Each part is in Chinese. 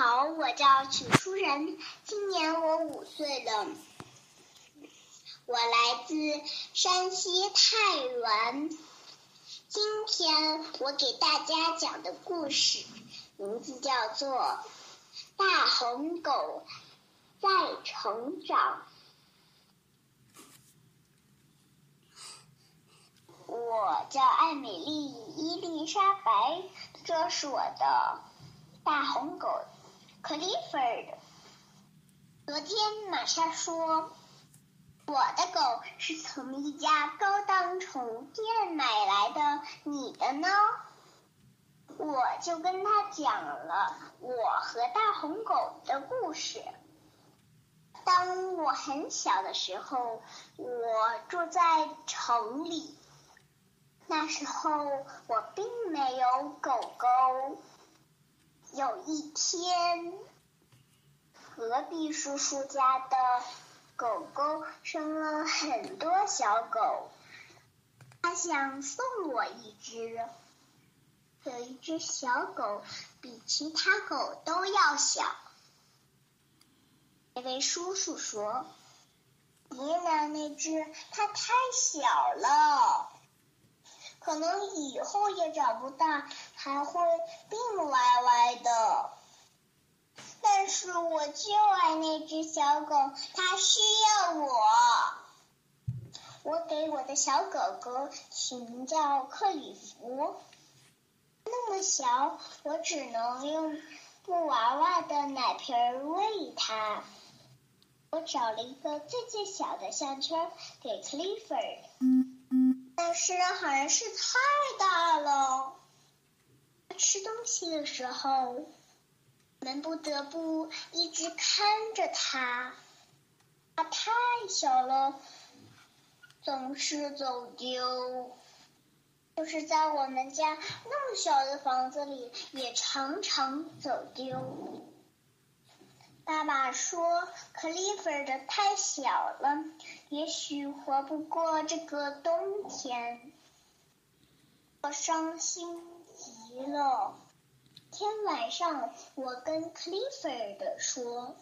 好，我叫曲书仁，今年我五岁了。我来自山西太原。今天我给大家讲的故事名字叫做《大红狗在成长》。我叫艾美丽伊丽莎白，这是我的大红狗克利夫的。昨天玛莎说，我的狗是从一家高档宠物店买来的，你的呢？我就跟他讲了我和大红狗的故事。当我很小的时候，我住在城里。那时候我并没有狗狗。有一天，隔壁叔叔家的狗狗生了很多小狗，他想送我一只。有一只小狗比其他狗都要小。那位叔叔说：“别拿那只，它太小了。”可能以后也长不大，还会病歪歪的。但是我就爱那只小狗，它需要我。我给我的小狗狗取名叫克里夫。那么小，我只能用布娃娃的奶瓶喂它。我找了一个最最小的项圈给克利夫。但是还是太大了。吃东西的时候，我们不得不一直看着它。它太小了，总是走丢。就是在我们家那么小的房子里，也常常走丢。爸爸说：“克利夫的太小了，也许活不过这个冬天。”我伤心极了。天晚上，我跟 Clifford 说：“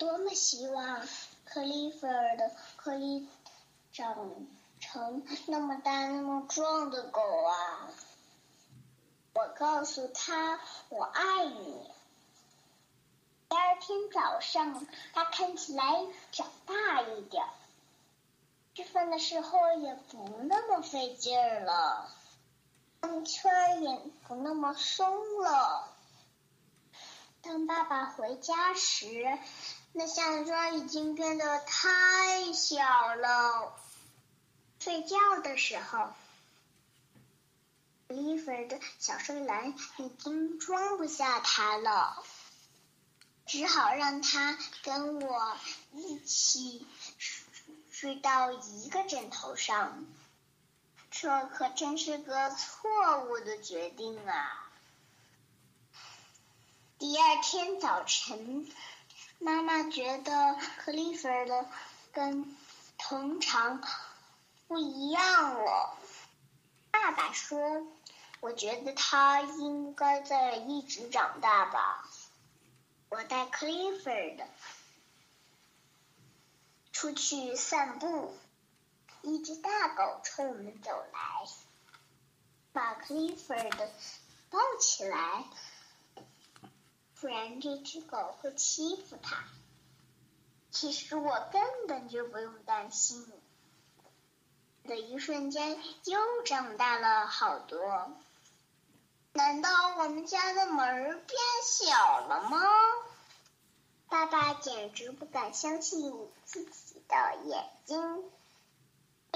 多么希望 Clifford 可以长成那么大、那么壮的狗啊！”我告诉他：“我爱你。”第二天早上，它看起来长大一点，吃饭的时候也不那么费劲儿了，项圈也不那么松了。当爸爸回家时，那项圈已经变得太小了。睡觉的时候，丽芙的小睡篮已经装不下它了。只好让他跟我一起睡到一个枕头上，这可真是个错误的决定啊！第二天早晨，妈妈觉得克利夫的跟通常不一样了。爸爸说：“我觉得他应该在一直长大吧。”我带克利夫的出去散步，一只大狗冲我们走来，把 Clifford 抱起来，不然这只狗会欺负它。其实我根本就不用担心，的一瞬间又长大了好多。难道我们家的门变小了吗？爸爸简直不敢相信自己的眼睛。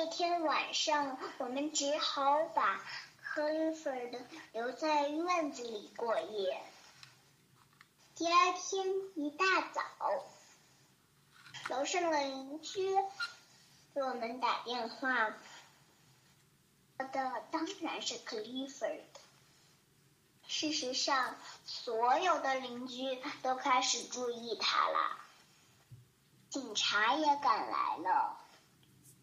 那天晚上，我们只好把克利夫的留在院子里过夜。第二天一大早，楼上的邻居给我们打电话，的当然是克利夫的。事实上，所有的邻居都开始注意他了。警察也赶来了。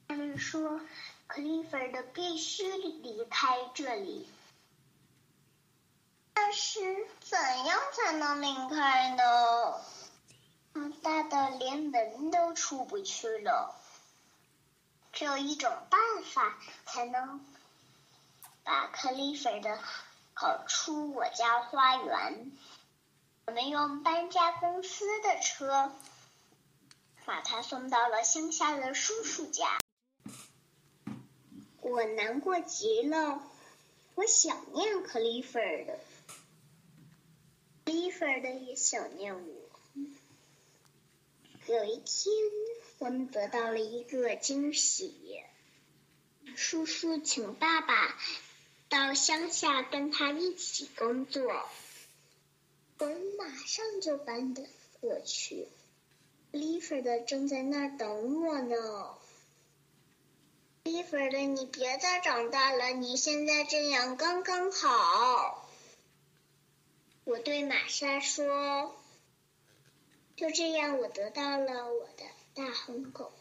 他们说，克利夫的必须离开这里。但是怎样才能离开呢？大的连门都出不去了。只有一种办法才能把克利芬的搞出我家花园。我们用搬家公司的车把他送到了乡下的叔叔家。我难过极了，我想念克利芬的，克利芬的也想念我。有一天，我们得到了一个惊喜，叔叔请爸爸到乡下跟他一起工作。我们马上就搬得过去，克利芬的正在那儿等我呢。伊芬的，你别再长大了，你现在这样刚刚好。我对玛莎说：“就这样，我得到了我的大红狗。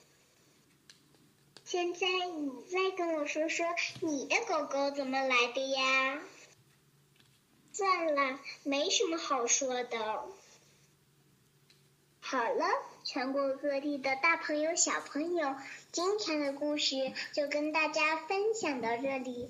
现在你再跟我说说，你的狗狗怎么来的呀？”算了，没什么好说的。好了，全国各地的大朋友、小朋友，今天的故事就跟大家分享到这里。